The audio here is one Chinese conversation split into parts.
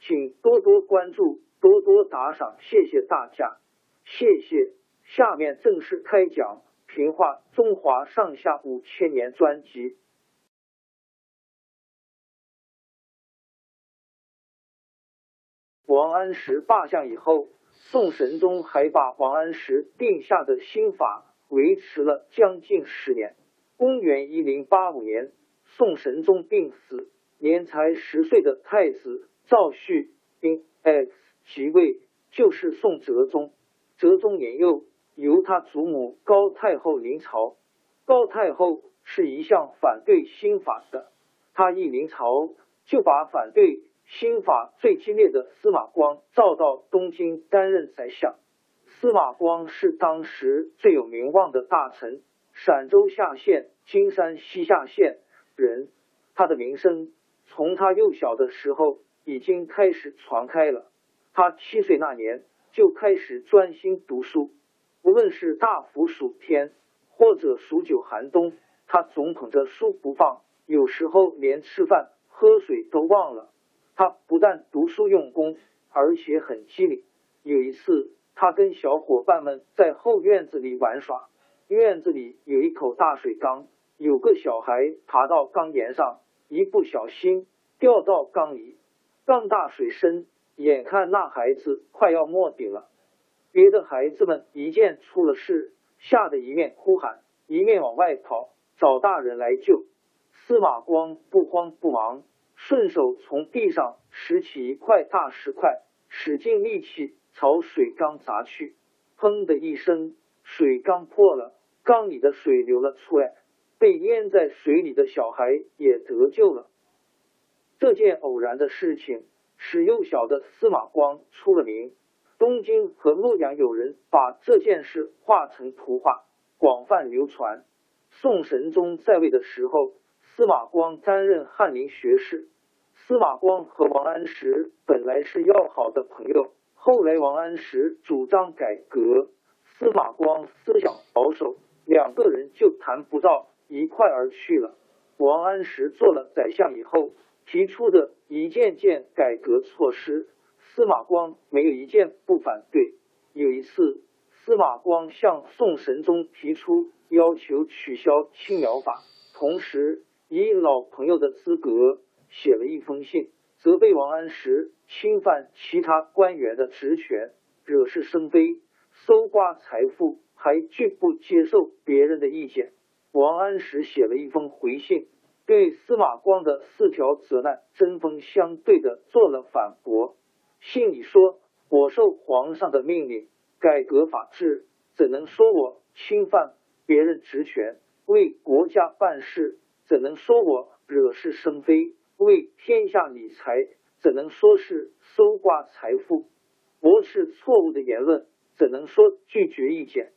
请多多关注，多多打赏，谢谢大家，谢谢。下面正式开讲《评话中华上下五千年》专辑。王安石罢相以后，宋神宗还把王安石定下的新法维持了将近十年。公元一零八五年，宋神宗病死，年才十岁的太子。赵旭因 X 即位，就是宋哲宗。哲宗年幼，由他祖母高太后临朝。高太后是一向反对新法的，他一临朝就把反对新法最激烈的司马光召到东京担任宰相。司马光是当时最有名望的大臣，陕州下县金山西下县人。他的名声从他幼小的时候。已经开始传开了。他七岁那年就开始专心读书，无论是大伏暑天或者数九寒冬，他总捧着书不放，有时候连吃饭喝水都忘了。他不但读书用功，而且很机灵。有一次，他跟小伙伴们在后院子里玩耍，院子里有一口大水缸，有个小孩爬到缸沿上，一不小心掉到缸里。缸大水深，眼看那孩子快要没顶了，别的孩子们一见出了事，吓得一面哭喊，一面往外跑，找大人来救。司马光不慌不忙，顺手从地上拾起一块大石块，使尽力气朝水缸砸去。砰的一声，水缸破了，缸里的水流了出来，被淹在水里的小孩也得救了。这件偶然的事情使幼小的司马光出了名。东京和洛阳有人把这件事画成图画，广泛流传。宋神宗在位的时候，司马光担任翰林学士。司马光和王安石本来是要好的朋友，后来王安石主张改革，司马光思想保守，两个人就谈不到一块儿去了。王安石做了宰相以后。提出的一件件改革措施，司马光没有一件不反对。有一次，司马光向宋神宗提出要求取消青苗法，同时以老朋友的资格写了一封信，责备王安石侵犯其他官员的职权，惹是生非，搜刮财富，还拒不接受别人的意见。王安石写了一封回信。对司马光的四条责难针锋相对的做了反驳。信里说：“我受皇上的命令改革法制，怎能说我侵犯别人职权？为国家办事，怎能说我惹是生非？为天下理财，怎能说是搜刮财富？驳斥错误的言论，怎能说拒绝意见？”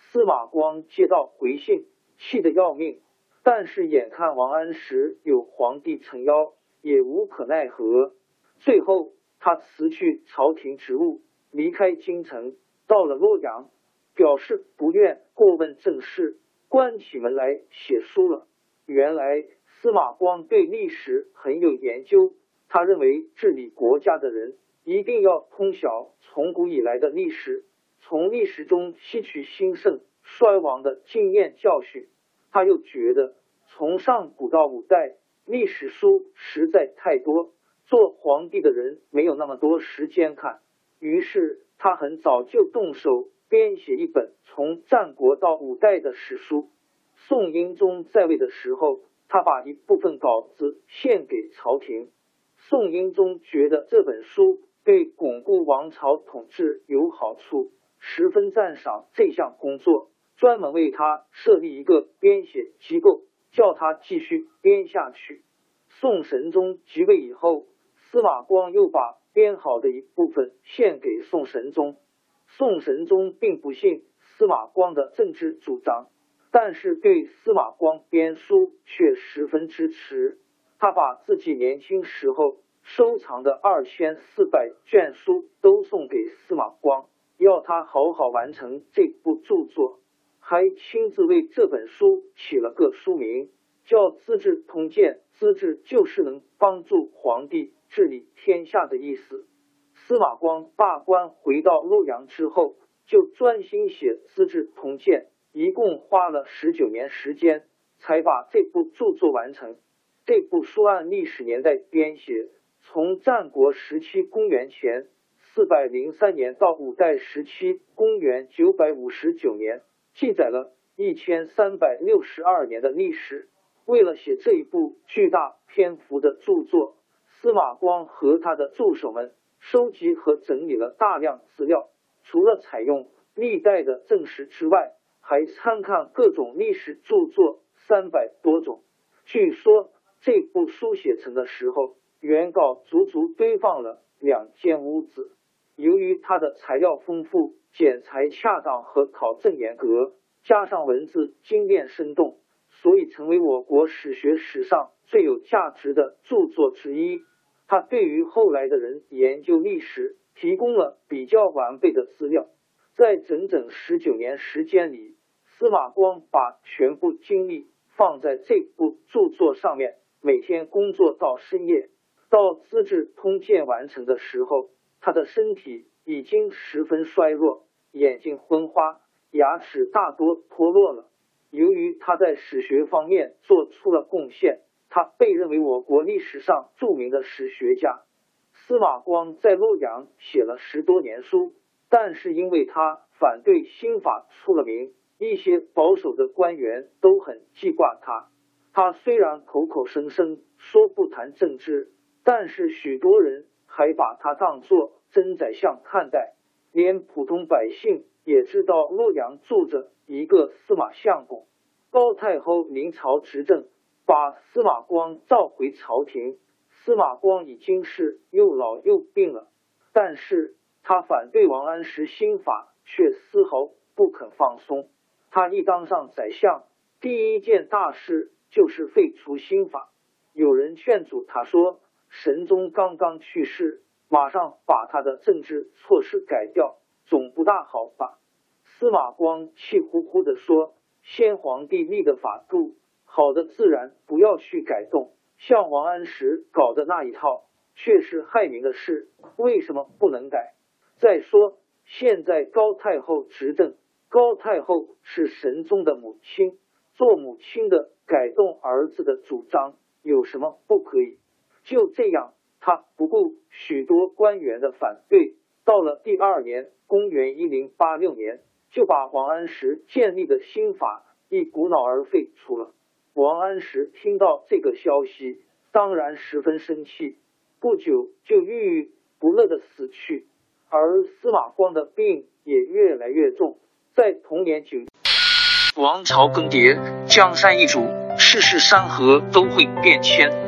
司马光接到回信，气得要命。但是眼看王安石有皇帝撑腰，也无可奈何。最后，他辞去朝廷职务，离开京城，到了洛阳，表示不愿过问政事，关起门来写书了。原来司马光对历史很有研究，他认为治理国家的人一定要通晓从古以来的历史，从历史中吸取兴盛衰亡的经验教训。他又觉得从上古到五代历史书实在太多，做皇帝的人没有那么多时间看，于是他很早就动手编写一本从战国到五代的史书。宋英宗在位的时候，他把一部分稿子献给朝廷。宋英宗觉得这本书对巩固王朝统治有好处，十分赞赏这项工作，专门为他设立一个编写机构，叫他继续编下去。宋神宗即位以后，司马光又把编好的一部分献给宋神宗。宋神宗并不信司马光的政治主张。但是对司马光编书却十分支持，他把自己年轻时候收藏的二千四百卷书都送给司马光，要他好好完成这部著作，还亲自为这本书起了个书名，叫《资治通鉴》。资治就是能帮助皇帝治理天下的意思。司马光罢官回到洛阳之后，就专心写《资治通鉴》。一共花了十九年时间，才把这部著作完成。这部书按历史年代编写，从战国时期公元前四百零三年到五代时期公元九百五十九年，记载了一千三百六十二年的历史。为了写这一部巨大篇幅的著作，司马光和他的助手们收集和整理了大量资料，除了采用历代的正史之外，还参看各种历史著作三百多种。据说这部书写成的时候，原稿足足堆放了两间屋子。由于它的材料丰富、剪裁恰当和考证严格，加上文字精炼生动，所以成为我国史学史上最有价值的著作之一。它对于后来的人研究历史提供了比较完备的资料。在整整十九年时间里。司马光把全部精力放在这部著作上面，每天工作到深夜。到《资治通鉴》完成的时候，他的身体已经十分衰弱，眼睛昏花，牙齿大多脱落了。由于他在史学方面做出了贡献，他被认为我国历史上著名的史学家。司马光在洛阳写了十多年书，但是因为他反对新法出了名。一些保守的官员都很记挂他。他虽然口口声声说不谈政治，但是许多人还把他当作真宰相看待。连普通百姓也知道洛阳住着一个司马相公。高太后临朝执政，把司马光召回朝廷。司马光已经是又老又病了，但是他反对王安石新法，却丝毫不肯放松。他一当上宰相，第一件大事就是废除新法。有人劝阻他说：“神宗刚刚去世，马上把他的政治措施改掉，总不大好吧？”司马光气呼呼的说：“先皇帝立的法度，好的自然不要去改动。像王安石搞的那一套，却是害民的事，为什么不能改？再说现在高太后执政。”高太后是神宗的母亲，做母亲的改动儿子的主张有什么不可以？就这样，他不顾许多官员的反对，到了第二年，公元一零八六年，就把王安石建立的新法一股脑儿废除了。王安石听到这个消息，当然十分生气，不久就郁郁不乐的死去，而司马光的病也越来越重。在同年九，王朝更迭，江山易主，世事山河都会变迁。